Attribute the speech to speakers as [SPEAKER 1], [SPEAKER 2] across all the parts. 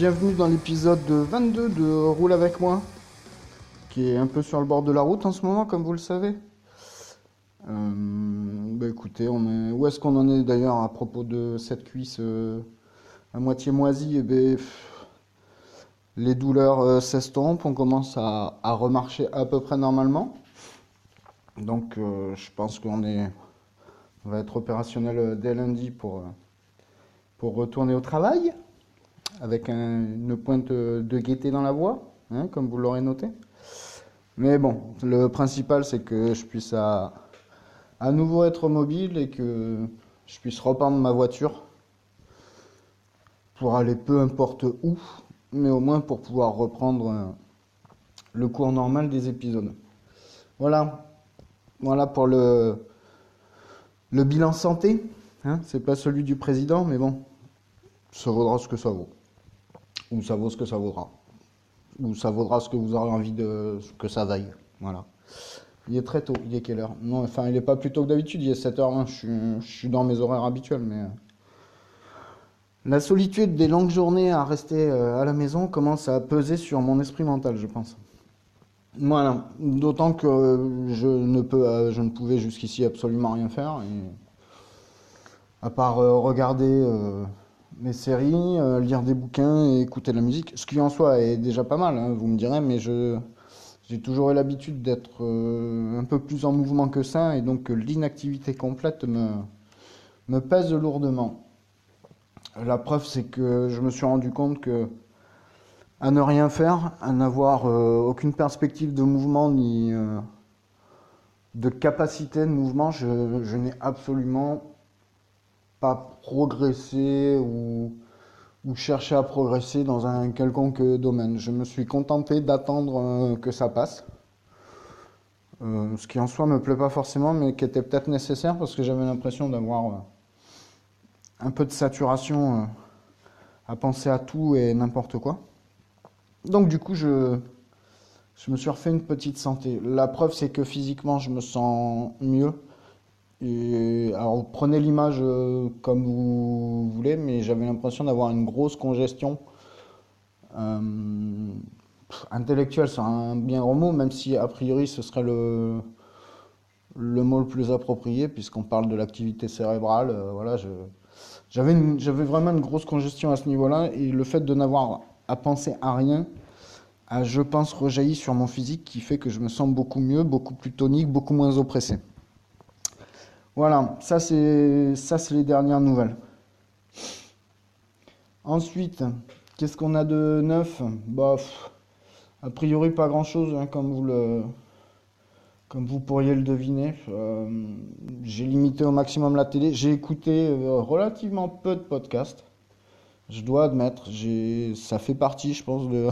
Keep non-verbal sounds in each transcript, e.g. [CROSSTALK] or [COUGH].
[SPEAKER 1] Bienvenue dans l'épisode 22 de Roule avec moi, qui est un peu sur le bord de la route en ce moment, comme vous le savez. Euh, bah écoutez, où est-ce qu'on en est d'ailleurs à propos de cette cuisse euh, à moitié moisie? Et ben, Les douleurs euh, s'estompent, on commence à, remarcher à peu près normalement. Donc je pense qu'on est... on va être opérationnel dès lundi pour, pour retourner au travail avec un, une pointe de gaieté dans la voix, hein, comme vous l'aurez noté. Mais bon, le principal, c'est que je puisse à, à, nouveau être mobile et que je puisse reprendre ma voiture pour aller peu importe où, mais au moins pour pouvoir reprendre le cours normal des épisodes. Voilà, voilà pour le, le bilan santé. Hein, c'est pas celui du président, mais bon, ça vaudra ce que ça vaut ou ça vaut ce que ça vaudra, ou ça vaudra ce que vous aurez envie de que ça vaille. Voilà. Il est très tôt, il est quelle heure? Non, enfin, il n'est pas plus tôt que d'habitude, il est 7h20, je suis, dans mes horaires habituels, mais. La solitude des longues journées à rester à la maison commence à peser sur mon esprit mental, je pense. Voilà, d'autant que je ne peux, je ne pouvais jusqu'ici absolument rien faire, à part regarder euh, mes séries, euh, lire des bouquins et écouter la musique, ce qui en soi est déjà pas mal, hein, vous me direz, mais je j'ai toujours eu l'habitude d'être euh, un peu plus en mouvement que ça, et donc l'inactivité complète me, pèse lourdement. La preuve, c'est que je me suis rendu compte que à ne rien faire, à n'avoir euh, aucune perspective de mouvement ni euh, de capacité de mouvement, je n'ai absolument pas progresser ou, chercher à progresser dans un quelconque domaine. Je me suis contenté d'attendre euh, que ça passe. Euh, ce qui en soi me plaît pas forcément, mais qui était peut-être nécessaire parce que j'avais l'impression d'avoir euh, un peu de saturation à penser à tout et n'importe quoi. Donc du coup, je, je me suis refait une petite santé. La preuve, c'est que physiquement, je me sens mieux. Alors prenez l'image euh, comme vous voulez, mais j'avais l'impression d'avoir une grosse congestion euh, intellectuelle, c'est un bien gros mot, même si a priori ce serait le, le mot le plus approprié puisqu'on parle de l'activité cérébrale. Euh, voilà, j'avais vraiment une grosse congestion à ce niveau-là et le fait de n'avoir à penser à rien a, je pense, rejailli sur mon physique qui fait que je me sens beaucoup mieux, beaucoup plus tonique, beaucoup moins oppressé. Voilà, ça c'est les dernières nouvelles. Ensuite, qu'est-ce qu'on a de neuf? Bah, a priori pas grand-chose, hein, comme vous le comme vous pourriez le deviner. Euh, j'ai limité au maximum la télé. J'ai écouté euh, relativement peu de podcasts. Je dois admettre, ça fait partie, je pense, de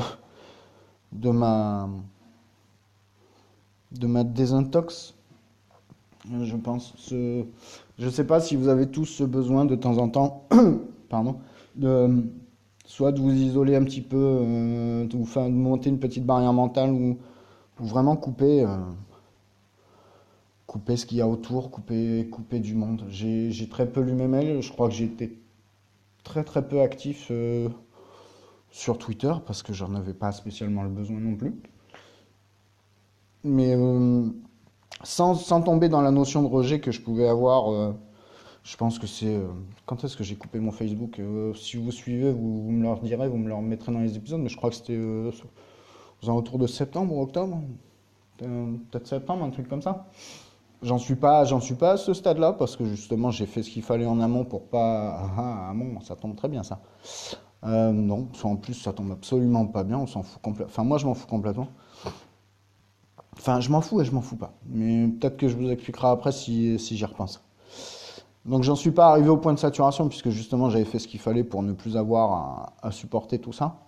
[SPEAKER 1] de ma de ma désintox Je pense. Ce... Je sais pas si vous avez tous ce besoin de temps en temps, [CLEARS THROAT] pardon, de soit de vous isoler un petit peu, euh, de monter une petite barrière mentale ou, vraiment couper, euh, couper ce qu'il y a autour, couper, couper du monde. J'ai très peu lu mes mails. Je crois que été très très peu actif euh, sur Twitter parce que j'en avais pas spécialement le besoin non plus. Mais sans, sans tomber dans la notion de rejet que je pouvais avoir, euh, je pense que c'est... euh, quand est-ce que j'ai coupé mon Facebook? Euh, si vous suivez, vous, me le direz, vous me le remettrez dans les épisodes, mais je crois que c'était aux alentours de septembre ou octobre. Peut-être septembre, un truc comme ça. J'en suis pas, j'en suis pas à ce stade-là parce que justement j'ai fait ce qu'il fallait en amont pour pas. Ah, ah, amont, ça tombe très bien ça. Non, en plus ça tombe absolument pas bien, on s'en fout complètement. Enfin moi je m'en fous complètement. Enfin je m'en fous et je m'en fous pas. Mais peut-être que je vous expliquerai après si, si j'y repense. Donc j'en suis pas arrivé au point de saturation puisque justement j'avais fait ce qu'il fallait pour ne plus avoir à, supporter tout ça.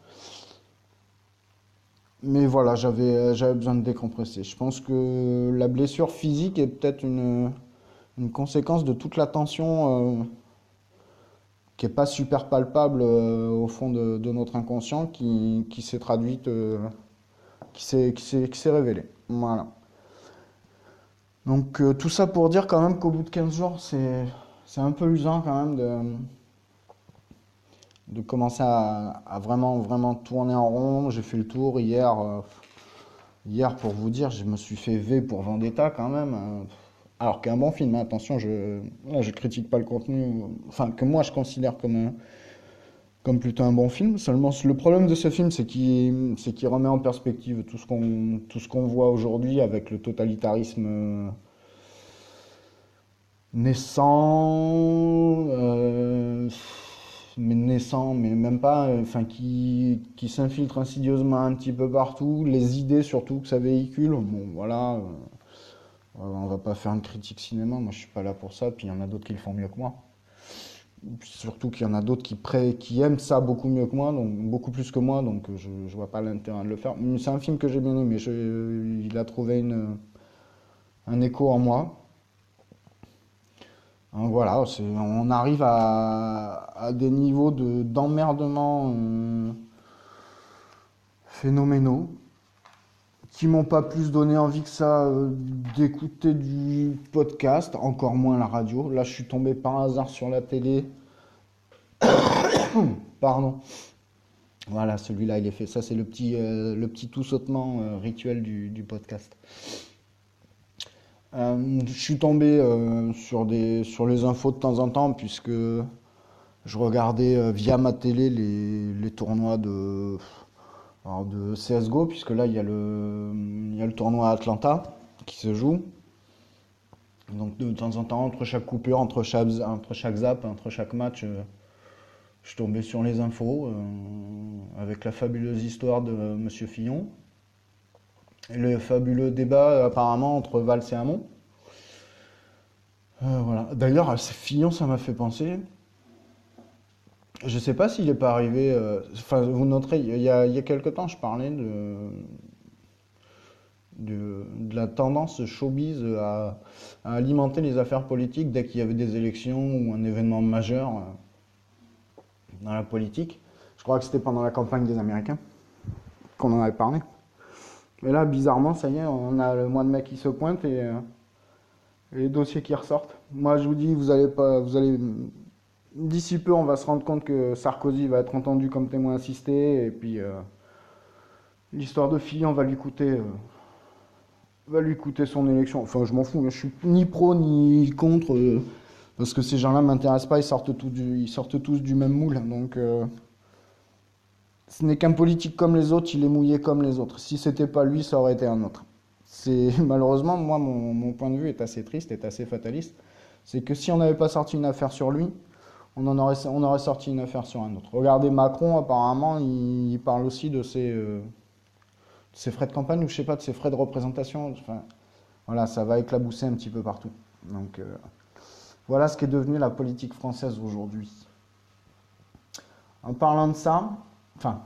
[SPEAKER 1] Mais voilà, j'avais besoin de décompresser. Je pense que la blessure physique est peut-être une, une conséquence de toute la tension euh, qui n'est pas super palpable euh, au fond de, notre inconscient qui, qui s'est traduite, euh, qui s'est révélée. Voilà. Donc euh, tout ça pour dire quand même qu'au bout de 15 jours, c'est un peu usant quand même de, de commencer à, vraiment, vraiment tourner en rond. J'ai fait le tour hier. euh, hier, pour vous dire, je me suis fait V pour Vendetta quand même. euh, alors qu'un bon film, hein, attention, je je critique pas le contenu, enfin que moi je considère comme un- comme plutôt un bon film. Seulement, le problème de ce film, c'est qu'il remet en perspective tout ce qu'on voit aujourd'hui avec le totalitarisme euh, naissant, euh, mais naissant, mais même pas, enfin qui, qui s'infiltre insidieusement un petit peu partout, les idées surtout que ça véhicule. Bon, voilà, euh, on va pas faire une critique cinéma, moi je suis pas là pour ça, puis il y en a d'autres qui le font mieux que moi. Surtout qu'il y en a d'autres qui, qui aiment ça beaucoup mieux que moi, donc beaucoup plus que moi, donc je, je vois pas l'intérêt de le faire. C'est un film que j'ai bien aimé, je- il a trouvé une, un écho en moi. Voilà, on arrive à, des niveaux de, d'emmerdement euh, phénoménaux qui m'ont pas plus donné envie que ça euh, d'écouter du podcast, encore moins la radio. Là, je suis tombé par hasard sur la télé. [COUGHS] Pardon. Voilà, celui-là, il est fait. Ça, c'est le petit, euh, le petit tout sautement euh, rituel du, du podcast. Je suis tombé sur des, sur les infos de temps en temps, puisque je regardais via ma télé les, les tournois de, alors de CSGO, puisque là, il y a le, tournoi à Atlanta qui se joue. Donc, de temps en temps, entre chaque coupure, entre chaque, entre zap, entre chaque match, euh, je tombais sur les infos euh, avec la fabuleuse histoire de Monsieur Fillon. Et le fabuleux débat apparemment entre Valls et Hamon. Euh, voilà. D'ailleurs, Fillon, ça m'a fait penser. Je sais pas s'il n'est pas arrivé. euh, Enfin, vous noterez, il y a, il temps, je parlais de, de, la tendance showbiz à, à alimenter les affaires politiques dès qu'il y avait des élections ou un événement majeur euh, dans la politique. Je crois que c'était pendant la campagne des Américains qu'on en avait parlé. Mais là, bizarrement, ça y est, on a le mois de mai qui se pointe et, euh, et les dossiers qui ressortent. Moi, je vous dis, vous allez pas, vous allez, d'ici peu, on va se rendre compte que Sarkozy va être entendu comme témoin assisté et puis euh, l'histoire de Fillon va lui coûter, euh, va lui coûter son élection. Enfin, je m'en fous, je suis ni pro ni contre euh, parce que ces gens-là m'intéressent pas. Ils sortent tous du, ils sortent tous du même moule, donc. ce n'est qu'un politique comme les autres, il est mouillé comme les autres. Si c'était pas lui, ça aurait été un autre. C'est [LAUGHS] malheureusement moi mon, mon point de vue est assez triste, est assez fataliste. C'est que si on n'avait pas sorti une affaire sur lui, on aurait sorti une affaire sur un autre. Regardez Macron, apparemment, il, parle aussi de ses, euh, de ses frais de campagne ou je sais pas de ses frais de représentation. Voilà, ça va éclabousser un petit peu partout. Donc euh, voilà ce qu'est devenu la politique française aujourd'hui. En parlant de ça, enfin,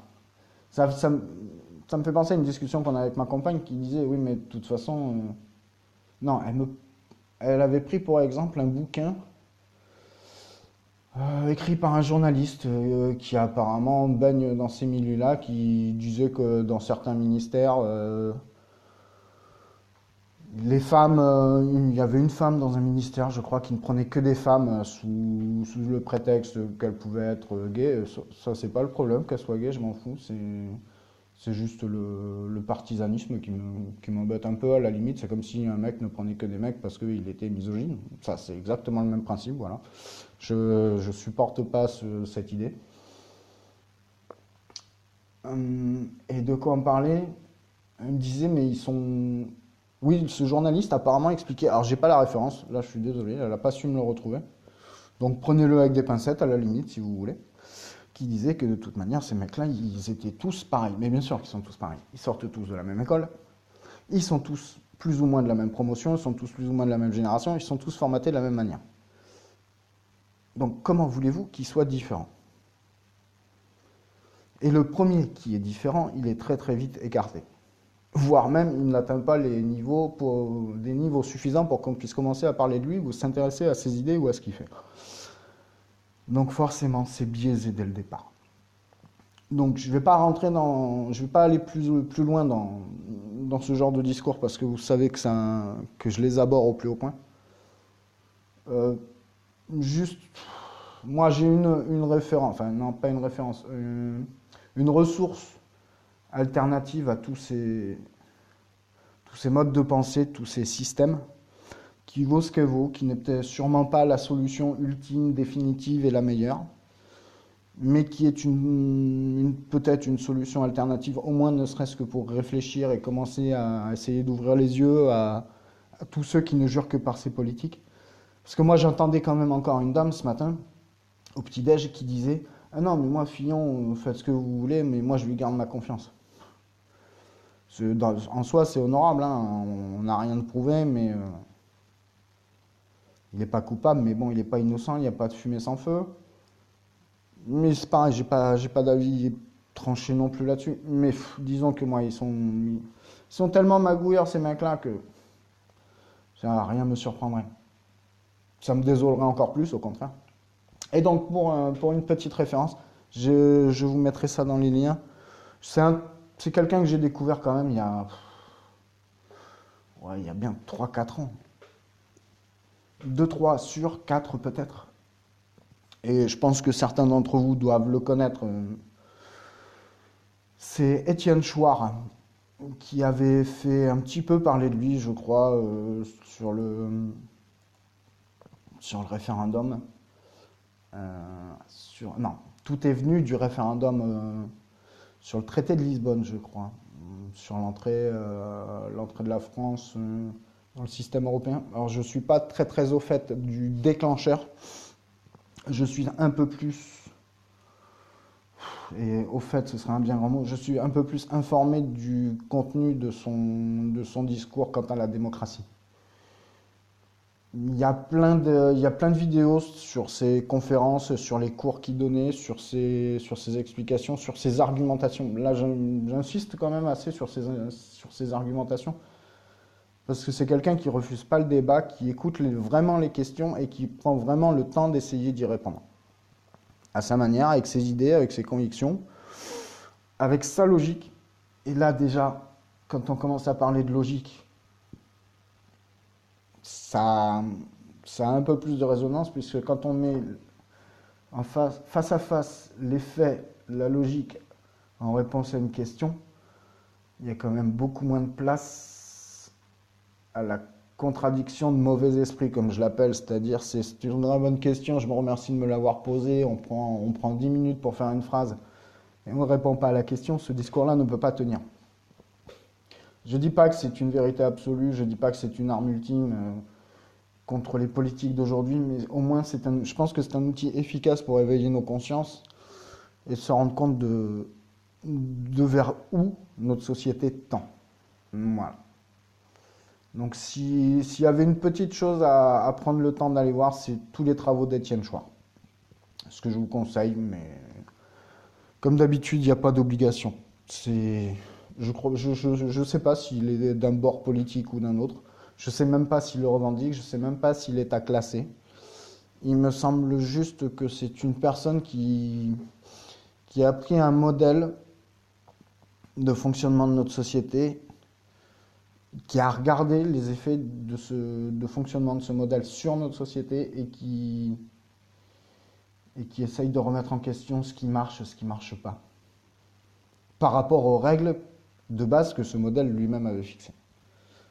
[SPEAKER 1] ça, me- fait penser à une discussion qu'on a avec ma compagne qui disait oui, mais de toute façon, euh, non, Elle avait pris pour exemple un bouquin euh, écrit par un journaliste euh, qui apparemment baigne dans ces milieux-là, qui disait que dans certains ministères, euh, les femmes, il y avait une femme dans un ministère, je crois, qui ne prenait que des femmes sous, le prétexte qu'elle pouvait être gay. Ça, ça c'est pas le problème qu'elle soit gay, je m'en fous. C'est c'est juste le, partisanisme qui m'embête un peu à la limite. C'est comme si un mec ne prenait que des mecs parce qu'il était misogyne. Ça, c'est exactement le même principe. Voilà. Je ne supporte pas cette idée. Hum, et de quoi on parlait Il me disait, mais ils sont. Oui, ce journaliste apparemment expliquait. Alors, j'ai pas la référence. Là, je suis désolé. Elle n'a pas su me le retrouver. Donc, prenez-le avec des pincettes à la limite si vous voulez qui disait que de toute manière, ces mecs-là, ils étaient tous pareils. Mais bien sûr qu'ils sont tous pareils. Ils sortent tous de la même école. Ils sont tous plus ou moins de la même promotion. Ils sont tous plus ou moins de la même génération. Ils sont tous formatés de la même manière. Donc comment voulez-vous qu'ils soient différents Et le premier qui est différent, il est très très vite écarté. Voire même, il n'atteint pas les niveaux des niveaux suffisants pour qu'on puisse commencer à parler de lui ou s'intéresser à ses idées ou à ce qu'il fait. Donc forcément, c'est biaisé dès le départ. Donc je ne vais pas rentrer dans, je vais pas aller plus, loin dans, ce genre de discours parce que vous savez que je les aborde au plus haut point. Euh, juste, moi j'ai une, référence, enfin non pas une référence, une, ressource alternative à tous ces, tous ces modes de pensée, tous ces systèmes qui vaut ce qu'elle vaut, qui n'est peut-être sûrement pas la solution ultime, définitive et la meilleure, mais qui est une, peut-être une solution alternative, au moins ne serait-ce que pour réfléchir et commencer à essayer d'ouvrir les yeux à, tous ceux qui ne jurent que par ces politiques. Parce que moi j'entendais quand même encore une dame ce matin, au petit-déj, qui disait Ah non, mais moi, Fillon, faites ce que vous voulez, mais moi je lui garde ma confiance. en soi, c'est honorable, hein, on n'a rien de prouvé, mais. Euh, il n'est pas coupable, mais bon, il n'est pas innocent, il n'y a pas de fumée sans feu. Mais c'est pareil, j'ai pas, pas d'avis tranché non plus là-dessus. Mais disons que moi, ils sont, ils sont tellement magouilleurs ces mecs-là que ça, rien me surprendrait. Ça me désolerait encore plus, au contraire. Et donc, pour, pour une petite référence, je, je, vous mettrai ça dans les liens. C'est, quelqu'un que j'ai découvert quand même il y a, ouais, il y a bien 3-4 ans. 2, 3 sur 4 peut-être. Et je pense que certains d'entre vous doivent le connaître. C'est Étienne Chouard qui avait fait un petit peu parler de lui, je crois, euh, sur, le, sur le référendum. Euh, sur, non, tout est venu du référendum euh, sur le traité de Lisbonne, je crois, sur l'entrée l'entrée de la France dans le système européen. Alors je ne suis pas très très au fait du déclencheur. Je suis un peu plus, et au fait ce serait un bien grand mot, je suis un peu plus informé du contenu de son, de son discours quant à la démocratie. Il y, a plein de, il y a plein de vidéos sur ses conférences, sur les cours qu'il donnait, sur ses, sur ses explications, sur ses argumentations. Là, j'insiste quand même assez sur ses, sur argumentations parce que c'est quelqu'un qui refuse pas le débat, qui écoute vraiment les questions et qui prend vraiment le temps d'essayer d'y répondre. À sa manière, avec ses idées, avec ses convictions, avec sa logique. Et là déjà, quand on commence à parler de logique, ça, a un peu plus de résonance, puisque quand on met en face, face à face les faits, la logique en réponse à une question, il y a quand même beaucoup moins de place à la contradiction de mauvais esprit, comme je l'appelle, c'est-à-dire c'est une très bonne question, je me remercie de me l'avoir posée, on prend, on prend 10 minutes pour faire une phrase et on ne répond pas à la question, ce discours-là ne peut pas tenir. Je ne dis pas que c'est une vérité absolue, je ne dis pas que c'est une arme ultime euh, contre les politiques d'aujourd'hui, mais au moins c'est je pense que c'est un outil efficace pour éveiller nos consciences et se rendre compte de, vers où notre société tend. Voilà. Donc s'il y avait une petite chose à, prendre le temps d'aller voir, c'est tous les travaux d'Étienne Chouard. Ce que je vous conseille, mais comme d'habitude, il n'y a pas d'obligation. je ne je, je, sais pas s'il est d'un bord politique ou d'un autre. Je sais même pas s'il le revendique, je sais même pas s'il est à classer. Il me semble juste que c'est une personne qui, a pris un modèle de fonctionnement de notre société, qui a regardé les effets de fonctionnement de ce modèle sur notre société et qui, et qui essaye de remettre en question ce qui marche, ce qui ne marche pas, par rapport aux règles de base que ce modèle lui-même avait fixées.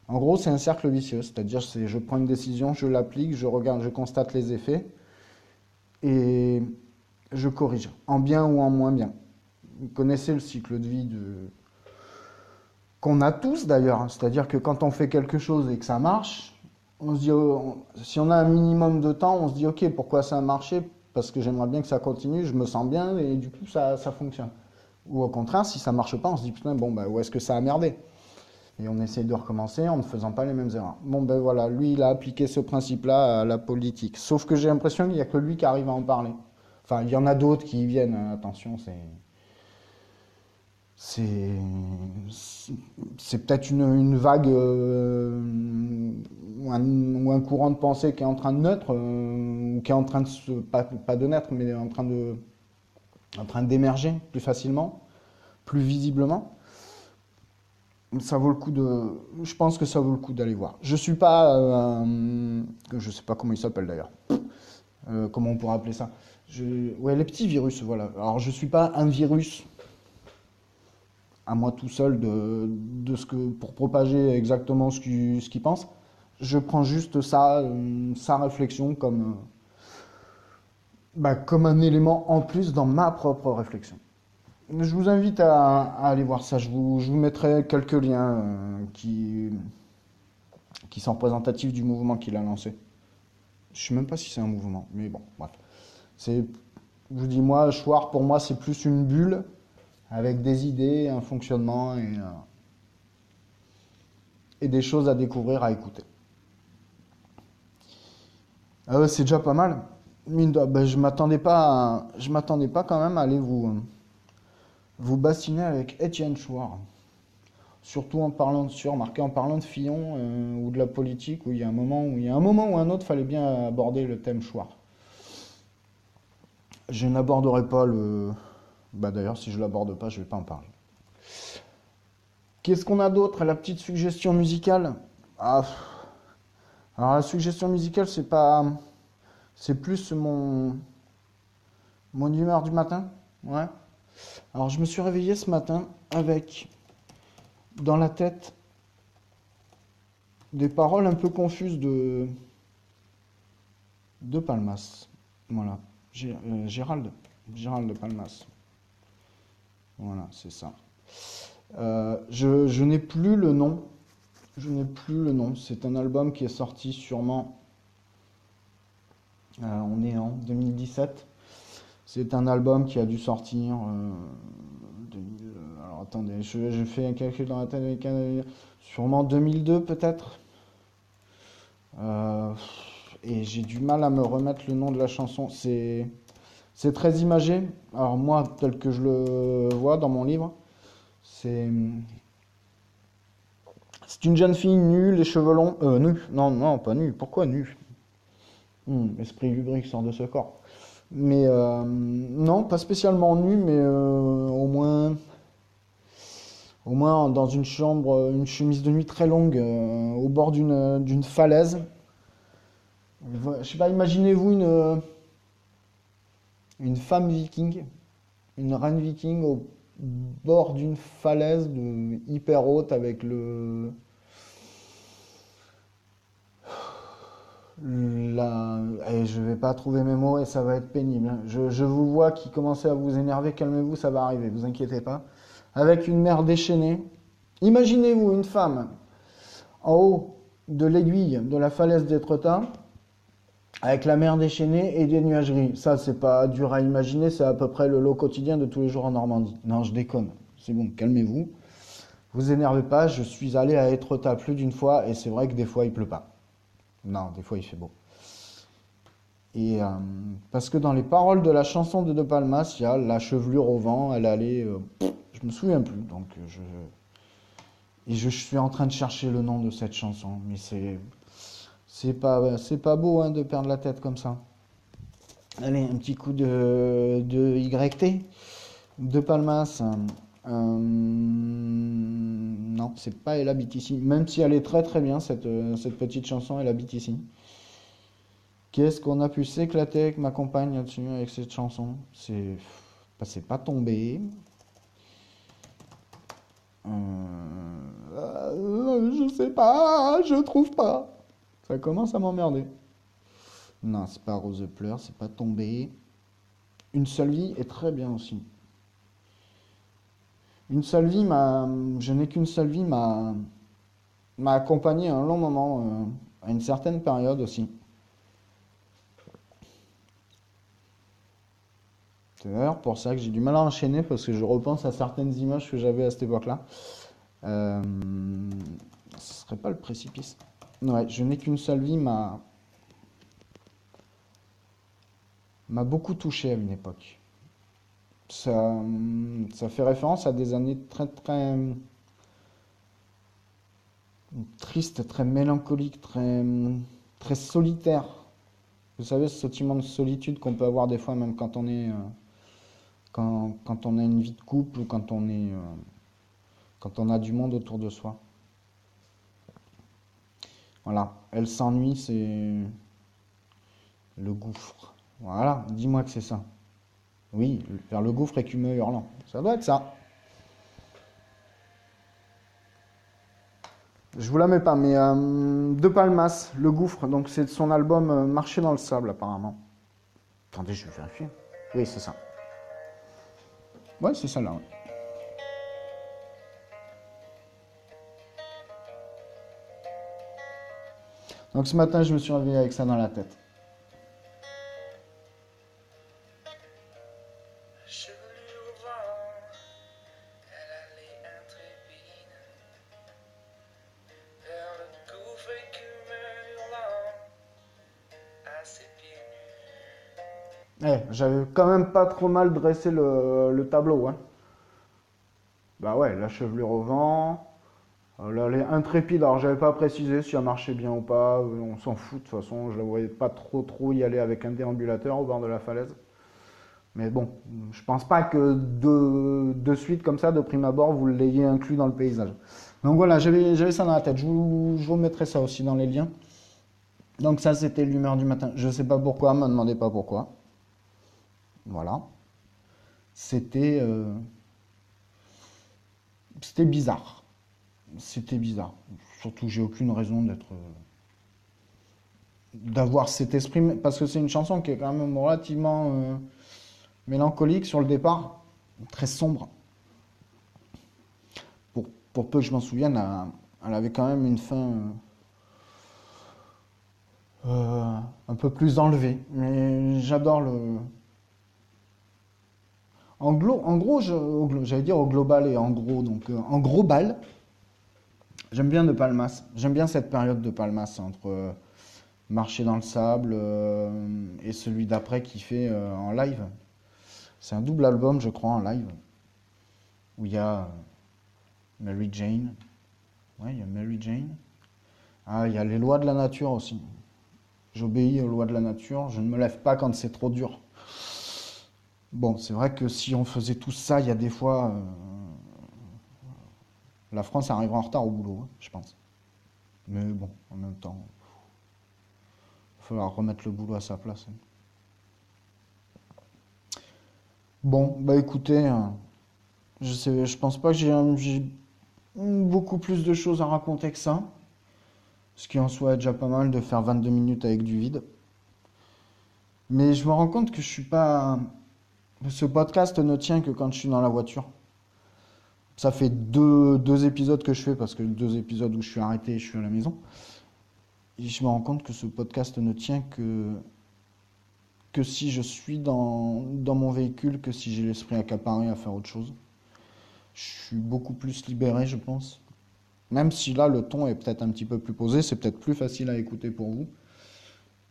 [SPEAKER 1] En gros, c'est un cercle vicieux, c'est-à-dire c'est je prends une décision, je l'applique, je regarde, je constate les effets et je corrige, en bien ou en moins bien. Vous connaissez le cycle de vie qu'on a tous d'ailleurs, hein. c'est-à-dire que quand on fait quelque chose et que ça marche, on se dit, oh, si on a un minimum de temps, on se dit ok, pourquoi ça a marché? Parce que j'aimerais bien que ça continue, je me sens bien et du coup ça, ça fonctionne. Ou au contraire, si ça marche pas, on se dit putain, bon, bah, où est-ce que ça a merdé? Et on essaye de recommencer en ne faisant pas les mêmes erreurs. Bon, ben voilà, lui, il a appliqué ce principe-là à la politique. Sauf que j'ai l'impression qu'il n'y a que lui qui arrive à en parler. Enfin, il y en a d'autres qui y viennent, attention, c'est. C'est. C'est peut-être une, vague euh, ou, un, courant de pensée qui est en train de naître, euh, ou qui est en train de se. Pas, pas de naître, mais en train de en train d'émerger plus facilement, plus visiblement. Ça vaut le coup de. Je pense que ça vaut le coup d'aller voir. Je suis pas. Euh, je sais pas comment il s'appelle d'ailleurs. Euh, comment on pourrait appeler ça Ouais, les petits virus, voilà. Alors je suis pas un virus à moi tout seul de, de ce que pour propager exactement ce qu'il ce pense. Je prends juste ça, euh, sa réflexion comme bah, comme un élément en plus dans ma propre réflexion. Je vous invite à, aller voir ça. Je vous, mettrai quelques liens euh, qui, sont représentatifs du mouvement qu'il a lancé. Je sais même pas si c'est un mouvement, mais bon, bref. C'est, je vous dis, moi, Chouard, pour moi, c'est plus une bulle avec des idées, un fonctionnement et, euh, des choses à découvrir, à écouter. Euh, c'est déjà pas mal. Ben, je m'attendais pas, je m'attendais pas quand même à aller vous, vous bassiner avec Étienne Chouard. Surtout en parlant de en parlant de Fillon euh, ou de la politique, où il y a un moment où il y a un moment ou un autre, fallait bien aborder le thème Chouard. Je n'aborderai pas le. Bah d'ailleurs, si je l'aborde pas, je vais pas en parler. Qu'est-ce qu'on a d'autre La petite suggestion musicale? Ah. Alors la suggestion musicale, c'est pas c'est plus mon, mon humeur du matin. Ouais. Alors je me suis réveillé ce matin avec dans la tête des paroles un peu confuses de, de Palmas. Voilà. Euh, Gérald. Gérald de Palmas. Voilà, c'est ça. Euh, je, je n'ai plus le nom. Je n'ai plus le nom. C'est un album qui est sorti sûrement euh, on est en 2017. C'est un album qui a dû sortir. Euh, euh, alors attendez, je, fais un calcul dans la tête. Sûrement 2002 peut-être. et j'ai du mal à me remettre le nom de la chanson. C'est c'est très imagé. Alors moi, tel que je le vois dans mon livre, c'est c'est une jeune fille nue, les cheveux longs, euh, nue. Non, non, pas nue. Pourquoi nue? Hmm, esprit lubrique sort de ce corps. Mais euh, non, pas spécialement nu, mais euh, au moins, au moins dans une chambre, une chemise de nuit très longue, euh, au bord d'une falaise. Je sais pas, imaginez-vous une une femme viking, une reine viking au bord d'une falaise hyper haute avec le Et je vais pas trouver mes mots et ça va être pénible. Hein. Je, vous vois qui commencez à vous énerver, calmez-vous, ça va arriver, vous inquiétez pas. Avec une mer déchaînée. Imaginez-vous une femme en haut de l'aiguille de la falaise d'Étretat avec la mer déchaînée et des nuageries. Ça, c'est pas dur à imaginer, c'est à peu près le lot quotidien de tous les jours en Normandie. Non, je déconne. C'est bon, calmez-vous. Vous énervez pas, je suis allé à Étretat plus d'une fois et c'est vrai que des fois il pleut pas. Non, des fois il fait beau. Et euh, parce que dans les paroles de la chanson de De Palmas, il y a la chevelure au vent, elle allait. Euh, je me souviens plus, donc je. Et je suis en train de chercher le nom de cette chanson, mais c'est c'est pas beau hein, de perdre la tête comme ça. Allez, un petit coup de, de YT, de Palmas. Euh, non, c'est pas Elle habite ici, même si elle est très très bien cette, cette petite chanson Elle habite ici. Qu'est-ce qu'on a pu s'éclater avec ma compagne là-dessus, avec cette chanson? C'est bah, pas tombé. Euh, je sais pas, je trouve pas. Ça commence à m'emmerder. Non, c'est pas Rose pleure, c'est pas tombé. Une seule vie est très bien aussi. Une seule vie m'a, je n'ai qu'une seule vie m'a, accompagné un long moment, euh, à une certaine période aussi. C'est d'ailleurs pour ça que j'ai du mal à enchaîner parce que je repense à certaines images que j'avais à cette époque-là. Euh, ce serait pas le précipice. Ouais, je n'ai qu'une seule vie m'a m'a beaucoup touché à une époque. Ça, ça fait référence à des années très très tristes, très mélancoliques, très très solitaires. Vous savez, ce sentiment de solitude qu'on peut avoir des fois, même quand on est euh, quand, quand, on a une vie de couple ou quand on est euh, quand on a du monde autour de soi. Voilà, elle s'ennuie, c'est le gouffre. Voilà, dis-moi que c'est ça. Oui, vers le gouffre écumeux hurlant. Ça doit être ça. Je vous la mets pas, mais euh, De Palmas, Le Gouffre, donc c'est son album euh, Marcher dans le sable apparemment. Attendez, je vais vérifier. Oui, c'est ça. Ouais, c'est ça là. Donc ce matin, je me suis réveillé avec ça dans la tête. J'avais quand même pas trop mal dressé le, tableau. Hein. Bah ouais, la chevelure au vent, Là, elle est intrépide. Alors, j'avais pas précisé si elle marchait bien ou pas. On s'en fout de toute façon. Je la voyais pas trop trop y aller avec un déambulateur au bord de la falaise. Mais bon, je pense pas que de, de suite comme ça, de prime abord, vous l'ayez inclus dans le paysage. Donc voilà, j'avais ça dans la tête. Je vous, je vous mettrai ça aussi dans les liens. Donc ça, c'était l'humeur du matin. Je sais pas pourquoi, me demandez pas pourquoi. Voilà. C'était euh, c'était bizarre c'était bizarre. Surtout, j'ai aucune raison d'être. D'avoir cet esprit. Parce que c'est une chanson qui est quand même relativement euh, mélancolique sur le départ, très sombre. Pour, pour peu que je m'en souvienne, elle, avait quand même une fin. Euh, un peu plus enlevée. Mais j'adore le. En, gros, j'allais dire au global et en gros, donc en gros bal, J'aime bien De Palmas. J'aime bien cette période de Palmas entre euh, Marcher dans le sable euh, et celui d'après qui fait euh, en live. C'est un double album, je crois, en live. Où il y a Mary Jane. Ouais, il y a Mary Jane. Ah, il y a les lois de la nature aussi. J'obéis aux lois de la nature. Je ne me lève pas quand c'est trop dur. Bon, c'est vrai que si on faisait tout ça, il y a des fois, la France arrivera en retard au boulot, hein, je pense. Mais bon, en même temps, il falloir remettre le boulot à sa place. Hein. Bon, bah écoutez, hein, je sais, je pense pas que j'ai beaucoup plus de choses à raconter que ça. Ce qui en soit déjà pas mal de faire 22 minutes avec du vide. Mais je me rends compte que je suis pas. Ce podcast ne tient que quand je suis dans la voiture. Ça fait deux, épisodes que je fais parce que deux épisodes où je suis arrêté et je suis à la maison. Et je me rends compte que ce podcast ne tient que, que si je suis dans, dans mon véhicule, que si j'ai l'esprit accaparé à faire autre chose. Je suis beaucoup plus libéré, je pense. Même si là, le ton est peut-être un petit peu plus posé, c'est peut-être plus facile à écouter pour vous.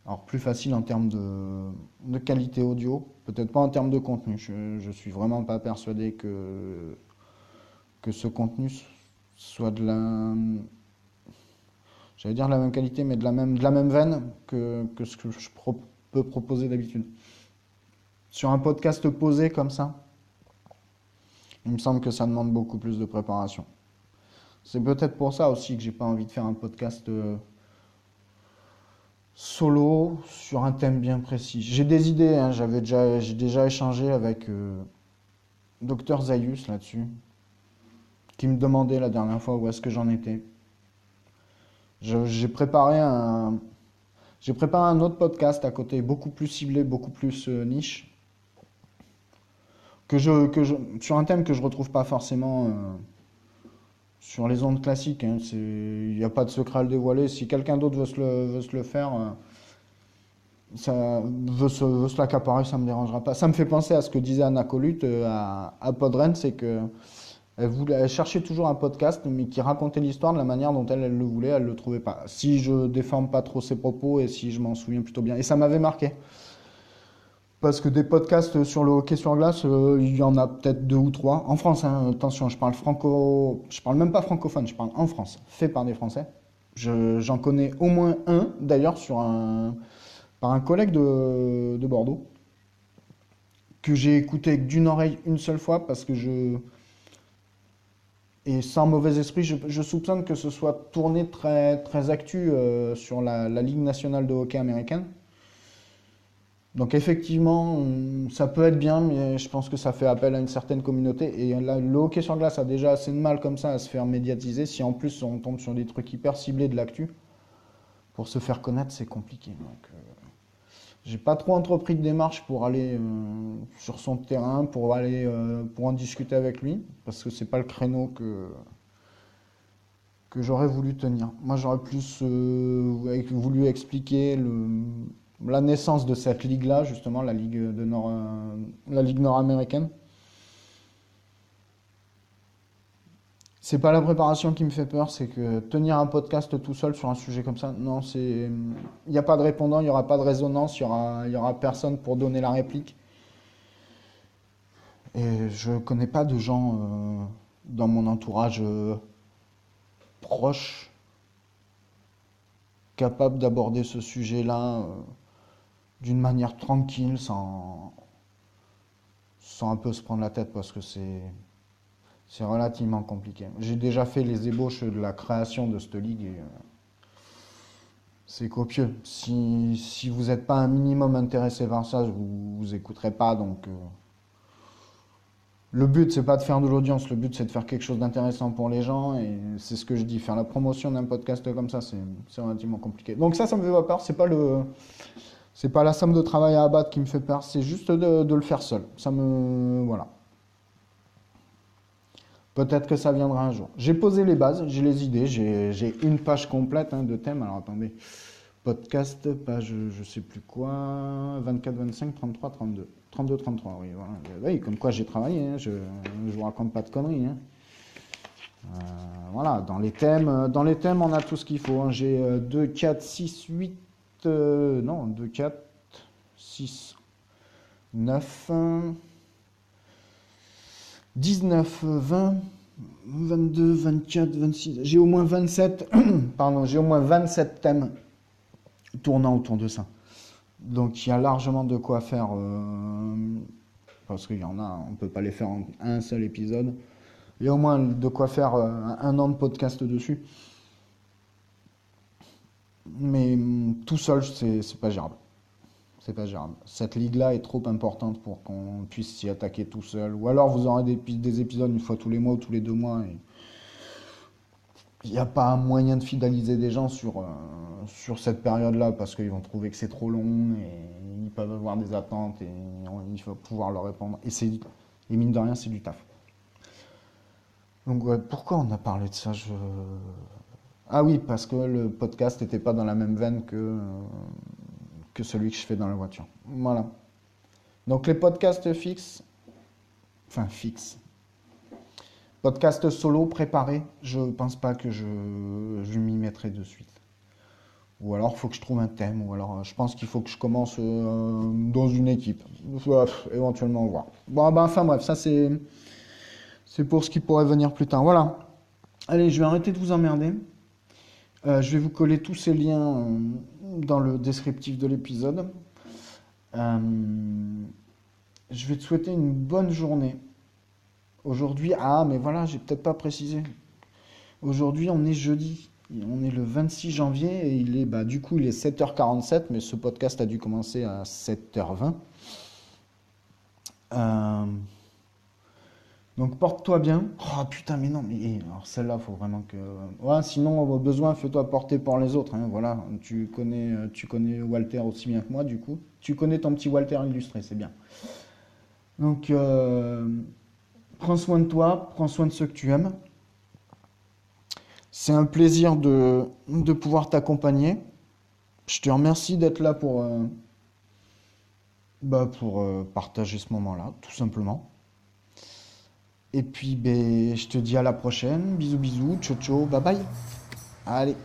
[SPEAKER 1] Alors, plus facile en termes de, qualité audio, peut-être pas en termes de contenu. Je, je suis vraiment pas persuadé que que ce contenu soit de la. J'allais dire la même qualité, mais de la même, de la même veine que, que ce que je peux proposer d'habitude. Sur un podcast posé comme ça, il me semble que ça demande beaucoup plus de préparation. C'est peut-être pour ça aussi que j'ai pas envie de faire un podcast euh, solo sur un thème bien précis. J'ai des idées, hein, j'avais déjà, j'ai déjà échangé avec euh, Dr Zayus là-dessus, qui me demandait la dernière fois où est-ce que j'en étais. J'ai préparé un, autre podcast à côté, beaucoup plus ciblé, beaucoup plus euh, niche, que sur un thème que je retrouve pas forcément. euh, sur les ondes classiques, hein, il n'y a pas de secret à le dévoiler. Si quelqu'un d'autre veut se le, veut se le faire, euh, ça veut se, veut se l'accaparer, ça me dérangera pas. Ça me fait penser à ce que disait Anna Colut euh, à, à Podren, c'est que elle, voulait, cherchait toujours un podcast, mais qui racontait l'histoire de la manière dont elle, elle le voulait, elle le trouvait pas. Si je déforme pas trop ses propos et si je m'en souviens plutôt bien, et ça m'avait marqué. Parce que des podcasts sur le hockey sur glace, euh, il y en a peut-être deux ou trois. En France, hein, attention, je parle franco, je parle même pas francophone, je parle en France, fait par des Français. Je- J'en connais au moins un, d'ailleurs, sur un, par un collègue de, de Bordeaux, que j'ai écouté d'une oreille une seule fois parce que je. Et sans mauvais esprit, je, soupçonne que ce soit tourné très, très actu euh, sur la Ligue nationale de hockey américaine. Donc effectivement, ça peut être bien, mais je pense que ça fait appel à une certaine communauté. Et là, le hockey sur glace a déjà assez de mal comme ça à se faire médiatiser. Si en plus on tombe sur des trucs hyper ciblés de l'actu, pour se faire connaître, c'est compliqué. Donc, euh, j'ai pas trop entrepris de démarche pour aller euh, sur son terrain, pour aller euh, pour en discuter avec lui, parce que c'est pas le créneau que que j'aurais voulu tenir. Moi, j'aurais plus euh, voulu expliquer le, la naissance de cette ligue-là, justement, la ligue Nord, euh, la ligue nord-américaine. C'est pas la préparation qui me fait peur, c'est que tenir un podcast tout seul sur un sujet comme ça, non, c'est, il n'y a pas de répondant, il n'y aura pas de résonance, il y aura, personne pour donner la réplique. Et je connais pas de gens euh, dans mon entourage euh, proche capable d'aborder ce sujet-là euh, d'une manière tranquille, sans, sans un peu se prendre la tête, parce que c'est c'est relativement compliqué. J'ai déjà fait les ébauches de la création de cette ligue et euh, c'est copieux. Si, si vous n'êtes pas un minimum intéressé par ça, vous vous écouterez pas. Donc, euh, le but, c'est pas de faire de l'audience, le but, c'est de faire quelque chose d'intéressant pour les gens. Et c'est ce que je dis, faire la promotion d'un podcast comme ça, c'est relativement compliqué. Donc ça, ça me fait pas peur. C'est pas le, c'est pas la somme de travail à abattre qui me fait peur. C'est juste de, le faire seul. Ça me, voilà. Peut-être que ça viendra un jour. J'ai posé les bases, j'ai les idées, j'ai une page complète hein, de thèmes. Alors attendez, podcast, page je sais plus quoi, 24, 25, 33, 32. 32, 33, oui, comme quoi j'ai travaillé, hein, je ne vous raconte pas de conneries. hein. Euh, voilà, dans les thèmes, dans les thèmes, on a tout ce qu'il faut. J'ai euh, 2, 4, 6, 8, euh, non, 2, 4, 6, 9, 19, 20, 22, 24, 26. J'ai au moins 27, [COUGHS] pardon, j'ai au moins 27 thèmes tournant autour de ça. Donc il y a largement de quoi faire, euh, parce qu'il y en a, on ne peut pas les faire en un seul épisode. Il y a au moins de quoi faire euh, un an de podcast dessus. Mais hum, tout seul, c'est pas gérable. C'est pas gérable. Cette ligue-là est trop importante pour qu'on puisse s'y attaquer tout seul. Ou alors vous aurez des, pi- des épisodes une fois tous les mois ou tous les deux mois. Et il n'y a pas un moyen de fidéliser des gens sur, euh, sur cette période-là parce qu'ils vont trouver que c'est trop long et ils peuvent avoir des attentes et il faut pouvoir leur répondre. Et, et mine de rien, c'est du taf. Donc ouais, pourquoi on a parlé de ça? Je... Ah oui, parce que le podcast n'était pas dans la même veine que, celui que je fais dans la voiture. Voilà. Donc les podcasts fixes, enfin fixes, podcast solo préparé, je pense pas que je, m'y mettrai de suite. Ou alors il faut que je trouve un thème, ou alors euh, je pense qu'il faut que je commence euh, dans une équipe. Voilà, éventuellement voir. Bon ben enfin bref, ça c'est c'est pour ce qui pourrait venir plus tard. Voilà. Allez, je vais arrêter de vous emmerder. Euh, je vais vous coller tous ces liens euh, dans le descriptif de l'épisode. Euh, je vais te souhaiter une bonne journée. Aujourd'hui, ah, mais voilà, j'ai peut-être pas précisé. Aujourd'hui, on est jeudi. On est le 26 janvier et il est, bah, du coup, il est 7h47, mais ce podcast a dû commencer à 7h20. Donc porte-toi bien. Oh putain, mais non, mais eh, alors celle-là, faut vraiment que. Ouais, sinon, au besoin, fais-toi porter par les autres. hein, voilà, tu connais, euh, tu connais Walter aussi bien que moi, du coup. Tu connais ton petit Walter illustré, c'est bien. Donc, euh, prends soin de toi, prends soin de ceux que tu aimes. C'est un plaisir de, pouvoir t'accompagner. Je te remercie d'être là pour, euh, bah, pour partager ce moment-là, tout simplement. Et puis, ben, je te dis à la prochaine. Bisous, bisous. Ciao, ciao. Bye bye. Allez.